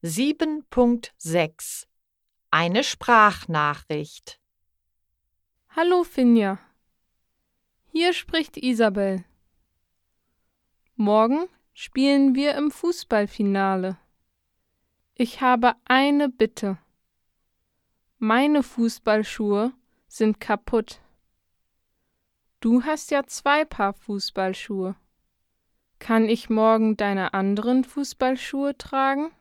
7.6 Eine Sprachnachricht Hallo Finja. Hier spricht Isabel. Morgen spielen wir im Fußballfinale. Ich habe eine Bitte. Meine Fußballschuhe sind kaputt. Du hast ja zwei Paar Fußballschuhe. Kann ich morgen deine anderen Fußballschuhe tragen?